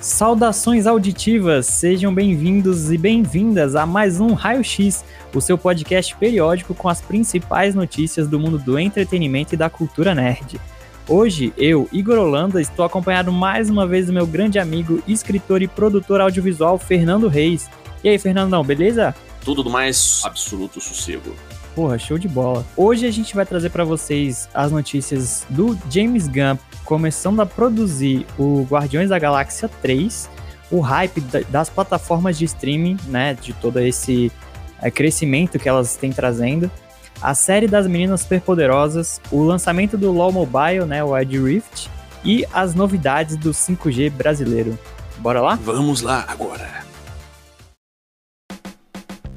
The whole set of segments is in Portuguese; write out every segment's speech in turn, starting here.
Saudações auditivas, sejam bem-vindos e bem-vindas a mais um Raio X, o seu podcast periódico com as principais notícias do mundo do entretenimento e da cultura nerd. Hoje, eu, Igor Holanda, estou acompanhado mais uma vez do meu grande amigo, escritor e produtor audiovisual Fernando Reis. E aí, Fernandão, beleza? Tudo do mais absoluto sossego. Porra, show de bola. Hoje a gente vai trazer para vocês as notícias do James Gunn começando a produzir o Guardiões da Galáxia 3, o hype das plataformas de streaming, né, de todo esse é, crescimento que elas têm trazendo, a série das meninas superpoderosas, o lançamento do LoL Mobile, né, o Wild Rift, e as novidades do 5G brasileiro. Bora lá? Vamos lá agora.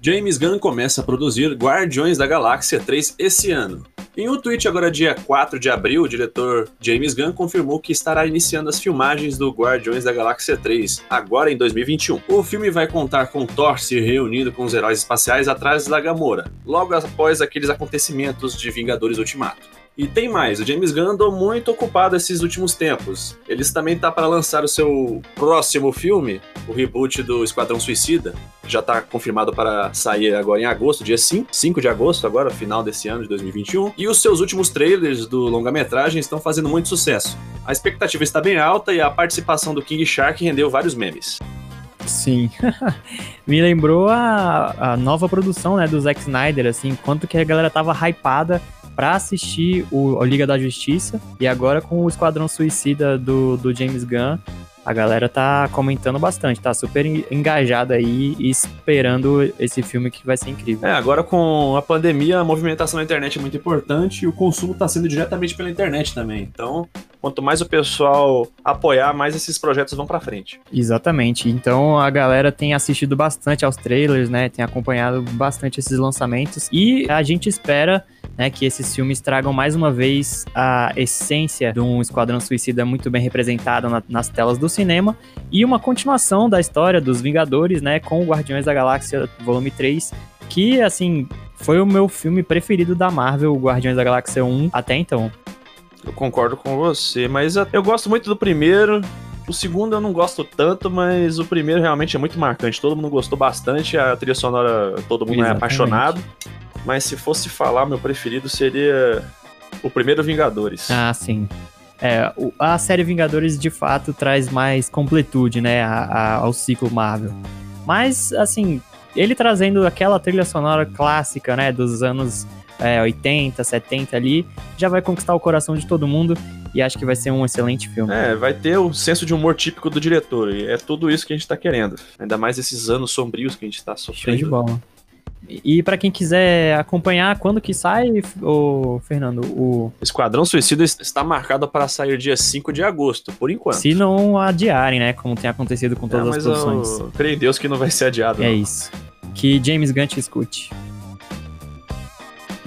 James Gunn começa a produzir Guardiões da Galáxia 3 esse ano. Em um tweet agora dia 4 de abril, o diretor James Gunn confirmou que estará iniciando as filmagens do Guardiões da Galáxia 3, agora em 2021. O filme vai contar com Thor se reunindo com os heróis espaciais atrás da Gamora, logo após aqueles acontecimentos de Vingadores Ultimato. E tem mais, o James Gunn andou muito ocupado esses últimos tempos. Eles também tá para lançar o seu próximo filme, o reboot do Esquadrão Suicida. Já tá confirmado para sair agora em agosto, dia 5, 5 de agosto, agora, final desse ano de 2021. E os seus últimos trailers do longa-metragem estão fazendo muito sucesso. A expectativa está bem alta e a participação do King Shark rendeu vários memes. Sim. Me lembrou a, a nova produção, né, do Zack Snyder, assim, quanto que a galera tava hypada para assistir o, Liga da Justiça e agora com o Esquadrão Suicida do, do James Gunn, a galera tá comentando bastante, tá super engajada aí e esperando esse filme que vai ser incrível. É, agora com a pandemia, a movimentação na internet é muito importante e o consumo tá sendo diretamente pela internet também. Então, quanto mais o pessoal apoiar, mais esses projetos vão para frente. Exatamente. Então, a galera tem assistido bastante aos trailers, né? Tem acompanhado bastante esses lançamentos e a gente espera né, que esses filmes tragam mais uma vez a essência de um Esquadrão Suicida muito bem representado na, nas telas do cinema e uma continuação da história dos Vingadores, né, com Guardiões da Galáxia Volume 3, que, assim, foi o meu filme preferido da Marvel, Guardiões da Galáxia 1, até então. Eu concordo com você, mas eu gosto muito do primeiro, o segundo eu não gosto tanto, mas o primeiro realmente é muito marcante. Todo mundo gostou bastante, a trilha sonora todo mundo Exatamente. é apaixonado. Mas se fosse falar, meu preferido seria o primeiro Vingadores. Ah, sim. É, a série Vingadores de fato traz mais completude, né, ao ciclo Marvel. Mas, assim, ele trazendo aquela trilha sonora clássica, né, dos anos é, 80, 70 ali, já vai conquistar o coração de todo mundo e acho que vai ser um excelente filme. É, vai ter o senso de humor típico do diretor, e é tudo isso que a gente tá querendo. Ainda mais esses anos sombrios que a gente tá sofrendo. Show de bola. E para quem quiser acompanhar, quando que sai, o Fernando? O Esquadrão Suicida está marcado para sair dia 5 de agosto, por enquanto. Se não adiarem, né? Como tem acontecido com todas é, as produções. Eu creio em Deus que não vai ser adiado. É não. isso. Que James Gunn te escute.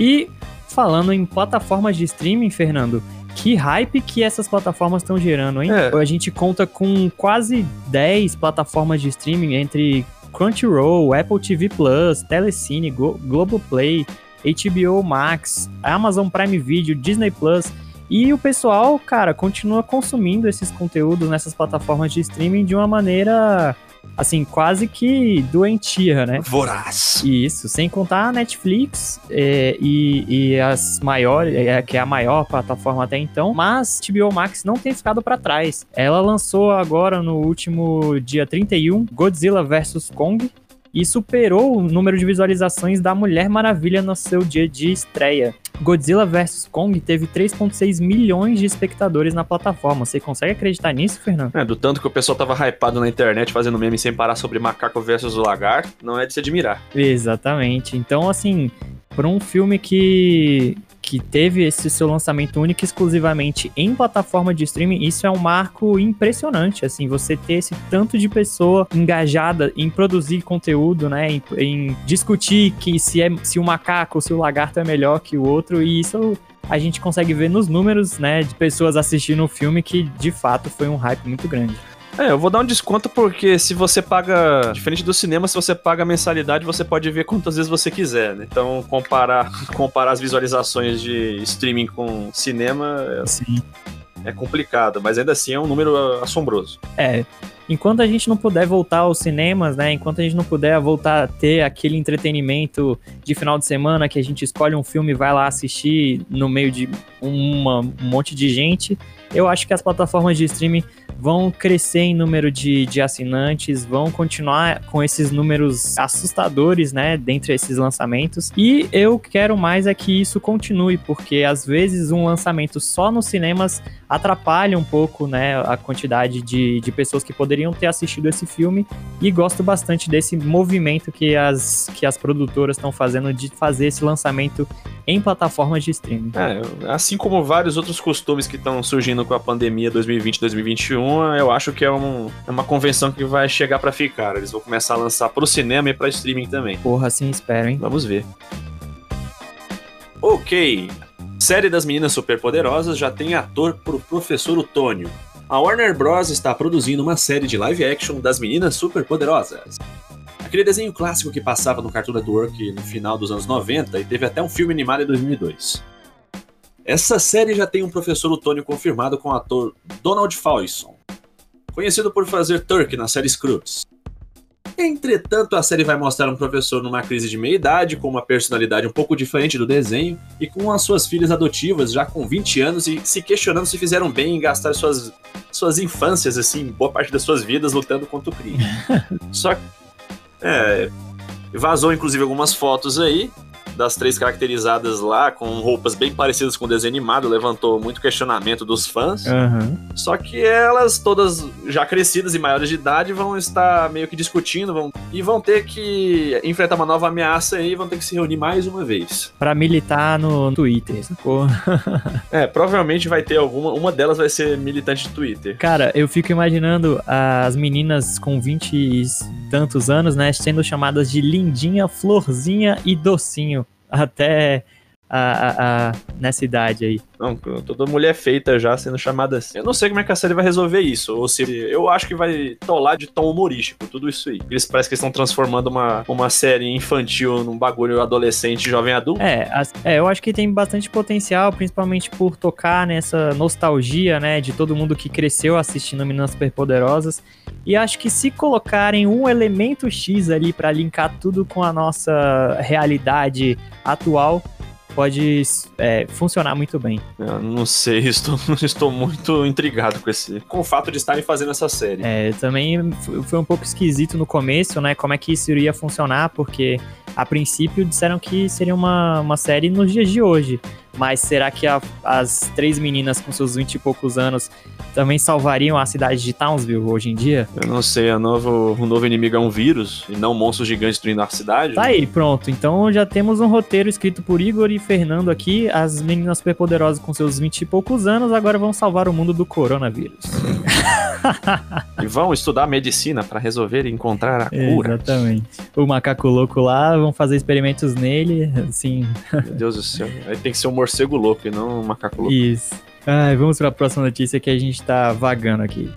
E falando em plataformas de streaming, Fernando, que hype que essas plataformas estão gerando, hein? É. A gente conta com quase 10 plataformas de streaming entre Crunchyroll, Apple TV Plus, Telecine, Go Globoplay, HBO Max, Amazon Prime Video, Disney Plus. E o pessoal, cara, continua consumindo esses conteúdos nessas plataformas de streaming de uma maneira assim, quase que doentia, né? Voraz. Isso, sem contar a Netflix é, e, e, as maiores, é, que é a maior plataforma até então, mas HBO Max não tem ficado para trás. Ela lançou agora no último dia 31 Godzilla vs Kong, e superou o número de visualizações da Mulher Maravilha no seu dia de estreia. Godzilla vs Kong teve 3,6 milhões de espectadores na plataforma. Você consegue acreditar nisso, Fernando? É, do tanto que o pessoal tava hypado na internet fazendo meme sem parar sobre macaco versus o lagar, não é de se admirar. Exatamente. Então, assim, por um filme que que teve esse seu lançamento único exclusivamente em plataforma de streaming, isso é um marco impressionante, assim, você ter esse tanto de pessoa engajada em produzir conteúdo, né, em, em discutir que se, é, se o macaco ou se o lagarto é melhor que o outro, e isso a gente consegue ver nos números, né, de pessoas assistindo o filme que de fato foi um hype muito grande. É, eu vou dar um desconto porque se você paga. Diferente do cinema, se você paga mensalidade, você pode ver quantas vezes você quiser, né? Então, comparar, comparar as visualizações de streaming com cinema é, é complicado, mas ainda assim é um número assombroso. É. enquanto a gente não puder voltar aos cinemas, né? Enquanto a gente não puder voltar a ter aquele entretenimento de final de semana que a gente escolhe um filme e vai lá assistir no meio de uma, um monte de gente, eu acho que as plataformas de streaming vão crescer em número de, de assinantes, vão continuar com esses números assustadores, né, dentre esses lançamentos. E eu quero mais é que isso continue, porque às vezes um lançamento só nos cinemas atrapalha um pouco, né, a quantidade de, de pessoas que poderiam ter assistido esse filme. E gosto bastante desse movimento que as, que as produtoras estão fazendo de fazer esse lançamento em plataformas de streaming. É, assim como vários outros costumes que estão surgindo com a pandemia 2020-2021, eu acho que é, um, é uma convenção que vai chegar para ficar. Eles vão começar a lançar pro cinema e para streaming também. Porra, assim espero, hein? Vamos ver. Ok. Série das Meninas Superpoderosas já tem ator pro Professor Otônio. A Warner Bros. está produzindo uma série de live action das Meninas Superpoderosas. Aquele desenho clássico que passava no Cartoon Network no final dos anos 90 e teve até um filme animado em 2002. Essa série já tem um professor Otônio confirmado com o ator Donald Fawson, conhecido por fazer Turk na série Scrubs. Entretanto, a série vai mostrar um professor numa crise de meia-idade, com uma personalidade um pouco diferente do desenho, e com as suas filhas adotivas já com 20 anos e se questionando se fizeram bem em gastar suas, suas infâncias, assim, boa parte das suas vidas lutando contra o crime. Só que é, vazou inclusive algumas fotos aí das três caracterizadas lá, com roupas bem parecidas com o desenho animado, levantou muito questionamento dos fãs. Uhum. Só que elas, todas já crescidas e maiores de idade, vão estar meio que discutindo vão, e vão ter que enfrentar uma nova ameaça aí e vão ter que se reunir mais uma vez. Para militar no Twitter, sacou? é, provavelmente vai ter alguma. Uma delas vai ser militante de Twitter. Cara, eu fico imaginando as meninas com 20 e tantos anos, né, sendo chamadas de lindinha, florzinha e docinho até a, a, a, nessa idade aí. Não, toda mulher feita já sendo chamada assim. Eu não sei como é que a série vai resolver isso. Ou se eu acho que vai tolar de tom humorístico, tudo isso aí. Eles parecem que estão transformando uma, uma série infantil num bagulho adolescente, jovem adulto. É, as, é, eu acho que tem bastante potencial, principalmente por tocar nessa nostalgia, né, de todo mundo que cresceu assistindo Meninas Superpoderosas. E acho que se colocarem um elemento X ali para linkar tudo com a nossa realidade atual, pode é, funcionar muito bem. Eu não sei, estou, estou muito intrigado com esse, com o fato de estarem fazendo essa série. É, também foi um pouco esquisito no começo, né? Como é que isso iria funcionar, porque a princípio disseram que seria uma, uma série nos dias de hoje. Mas será que a, as três meninas com seus vinte e poucos anos também salvariam a cidade de Townsville hoje em dia? Eu não sei, a novo, o novo inimigo é um vírus e não um monstro gigante destruindo a cidade? Tá aí, pronto. Então já temos um roteiro escrito por Igor e Fernando aqui. As meninas superpoderosas com seus vinte e poucos anos agora vão salvar o mundo do coronavírus. e vão estudar medicina para resolver e encontrar a cura. Exatamente. O macaco louco lá, vão fazer experimentos nele, assim. Meu Deus do céu. Aí tem que ser um morcego louco e não um macaco louco. Isso. Ai, vamos para a próxima notícia que a gente tá vagando aqui.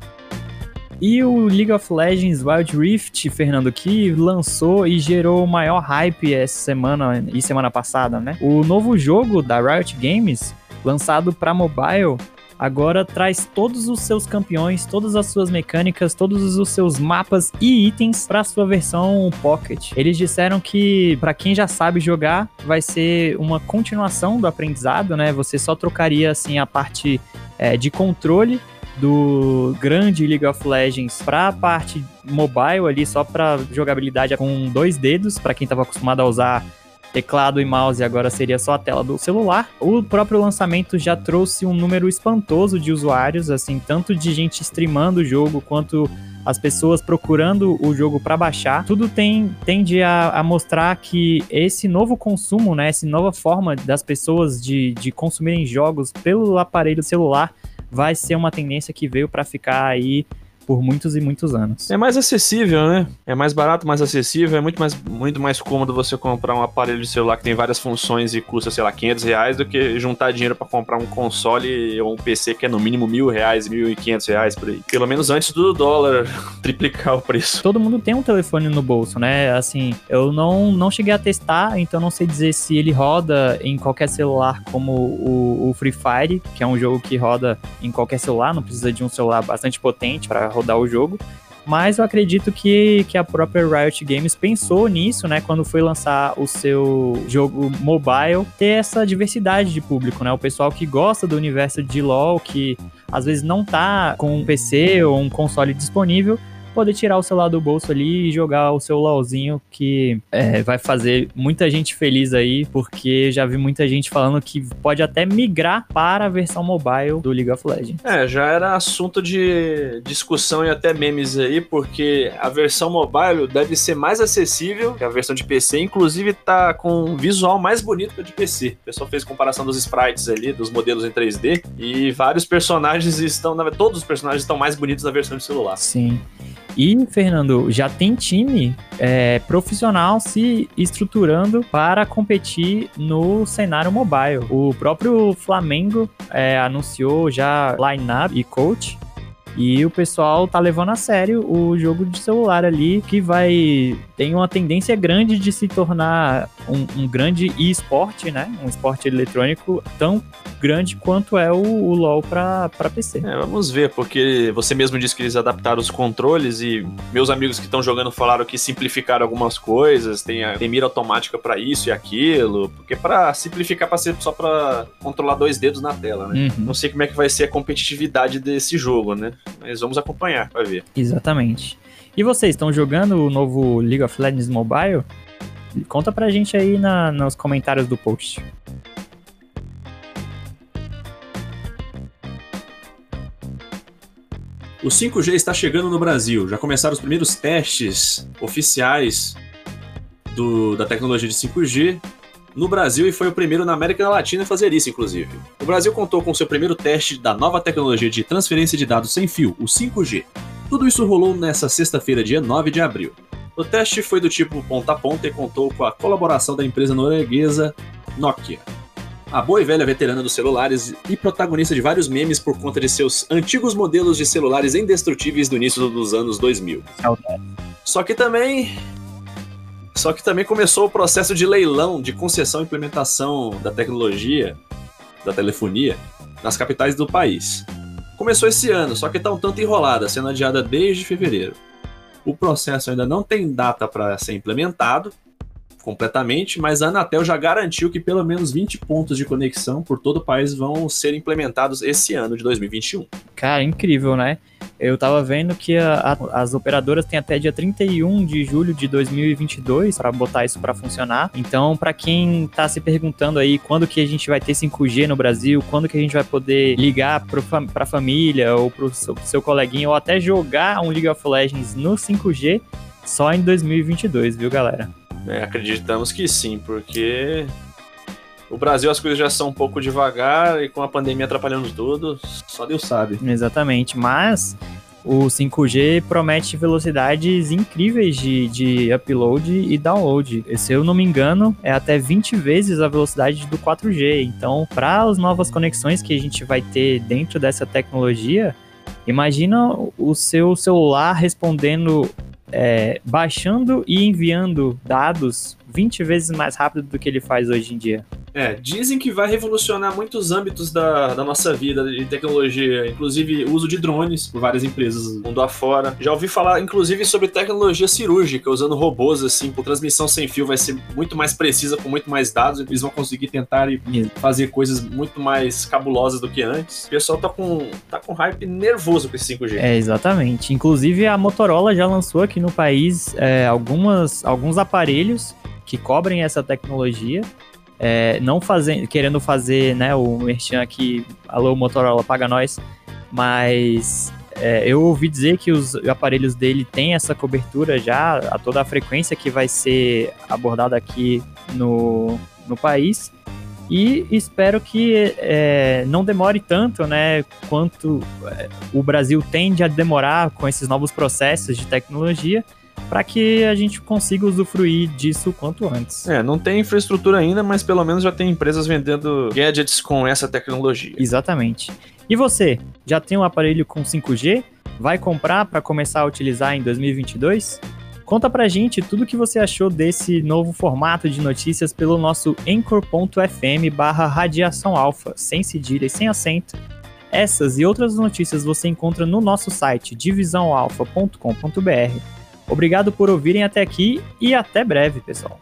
E o League of Legends Wild Rift, Fernando, que lançou e gerou o maior hype essa semana e semana passada, né? O novo jogo da Riot Games, lançado para mobile, agora traz todos os seus campeões, todas as suas mecânicas, todos os seus mapas e itens para sua versão Pocket. Eles disseram que para quem já sabe jogar, vai ser uma continuação do aprendizado, né? Você só trocaria assim a parte é, de controle do grande League of Legends para a parte mobile ali, só para jogabilidade com dois dedos, para quem estava acostumado a usar teclado e mouse agora seria só a tela do celular. O próprio lançamento já trouxe um número espantoso de usuários, assim, tanto de gente streamando o jogo quanto as pessoas procurando o jogo para baixar. Tudo tem, tende a, a, mostrar que esse novo consumo, né, essa nova forma das pessoas de, de consumirem jogos pelo aparelho celular vai ser uma tendência que veio para ficar aí por muitos e muitos anos. É mais acessível, né? É mais barato, mais acessível, é muito mais, muito mais cômodo você comprar um aparelho de celular que tem várias funções e custa, sei lá, 500 reais do que juntar dinheiro para comprar um console ou um PC que é no mínimo mil reais, mil e quinhentos reais por aí. Pelo menos antes do dólar triplicar o preço. Todo mundo tem um telefone no bolso, né? Assim, eu não, não cheguei a testar, então não sei dizer se ele roda em qualquer celular como o, o Free Fire, que é um jogo que roda em qualquer celular, não precisa de um celular bastante potente para rodar o jogo. mas eu acredito que, que a própria Riot Games pensou nisso, né, quando foi lançar o seu jogo mobile, ter essa diversidade de público, né? O pessoal que gosta do universo de LoL, que às vezes não tá com um PC ou um console disponível, poder tirar o celular do bolso ali e jogar o seu LOLzinho, que é, vai fazer muita gente feliz aí, porque já vi muita gente falando que pode até migrar para a versão mobile do League of Legends. É, já era assunto de discussão e até memes aí, porque a versão mobile deve ser mais acessível que a versão de PC, inclusive tá com um visual mais bonito que a de PC. O pessoal fez comparação dos sprites ali, dos modelos em 3D, e vários personagens estão, todos os personagens estão mais bonitos na versão de celular. Sim. E, Fernando, já tem time é, profissional se estruturando para competir no cenário mobile. O próprio Flamengo é, anunciou já line-up e coach e o pessoal tá levando a sério o jogo de celular ali, que vai. tem uma tendência grande de se tornar um, um grande e-sport, né? Um esporte eletrônico tão grande quanto é o, o LoL para PC. É, vamos ver, porque você mesmo disse que eles adaptaram os controles e meus amigos que estão jogando falaram que simplificaram algumas coisas, tem, a, tem mira automática para isso e aquilo, porque para simplificar para ser só para controlar dois dedos na tela, né? Uhum. Não sei como é que vai ser a competitividade desse jogo, né? Mas vamos acompanhar para ver. Exatamente. E vocês estão jogando o novo League of Legends Mobile? Conta pra gente aí na, nos comentários do post. O 5G está chegando no Brasil. Já começaram os primeiros testes oficiais do, da tecnologia de 5G no Brasil e foi o primeiro na América Latina a fazer isso, inclusive. O Brasil contou com seu primeiro teste da nova tecnologia de transferência de dados sem fio, o 5G. Tudo isso rolou nessa sexta-feira, dia 9 de abril. O teste foi do tipo ponta a ponta e contou com a colaboração da empresa norueguesa Nokia. A boa e velha veterana dos celulares e protagonista de vários memes por conta de seus antigos modelos de celulares indestrutíveis do início dos anos 2000. Só que também só que também começou o processo de leilão de concessão e implementação da tecnologia da telefonia nas capitais do país. Começou esse ano, só que está um tanto enrolada, sendo adiada desde fevereiro. O processo ainda não tem data para ser implementado completamente, mas a Anatel já garantiu que pelo menos 20 pontos de conexão por todo o país vão ser implementados esse ano de 2021. Cara, incrível, né? Eu tava vendo que a, a, as operadoras têm até dia 31 de julho de 2022 para botar isso para funcionar. Então, para quem tá se perguntando aí quando que a gente vai ter 5G no Brasil, quando que a gente vai poder ligar para a família ou pro seu, seu coleguinha ou até jogar um League of Legends no 5G, só em 2022, viu, galera? É, acreditamos que sim, porque o Brasil as coisas já são um pouco devagar e com a pandemia atrapalhando tudo, só Deus sabe. Exatamente, mas o 5G promete velocidades incríveis de, de upload e download. Se eu não me engano, é até 20 vezes a velocidade do 4G. Então, para as novas conexões que a gente vai ter dentro dessa tecnologia, imagina o seu celular respondendo, é, baixando e enviando dados 20 vezes mais rápido do que ele faz hoje em dia. É, dizem que vai revolucionar muitos âmbitos da, da nossa vida de tecnologia, inclusive uso de drones por várias empresas mundo afora. Já ouvi falar, inclusive, sobre tecnologia cirúrgica, usando robôs, assim, com transmissão sem fio, vai ser muito mais precisa, com muito mais dados, eles vão conseguir tentar e fazer coisas muito mais cabulosas do que antes. O pessoal tá com, tá com hype nervoso com esse 5G. É, exatamente. Inclusive, a Motorola já lançou aqui no país é, algumas, alguns aparelhos que cobrem essa tecnologia é, não fazendo, querendo fazer, né, o merchan aqui, alô Motorola, paga nós, mas é, eu ouvi dizer que os aparelhos dele têm essa cobertura já, a toda a frequência que vai ser abordada aqui no, no país, e espero que é, não demore tanto, né, quanto é, o Brasil tende a demorar com esses novos processos de tecnologia, para que a gente consiga usufruir disso quanto antes. É, não tem infraestrutura ainda, mas pelo menos já tem empresas vendendo gadgets com essa tecnologia. Exatamente. E você, já tem um aparelho com 5G? Vai comprar para começar a utilizar em 2022? Conta pra gente tudo o que você achou desse novo formato de notícias pelo nosso anchor.fm barra radiação alfa, sem cedilha e sem acento Essas e outras notícias você encontra no nosso site divisãoalfa.com.br. Obrigado por ouvirem até aqui e até breve, pessoal.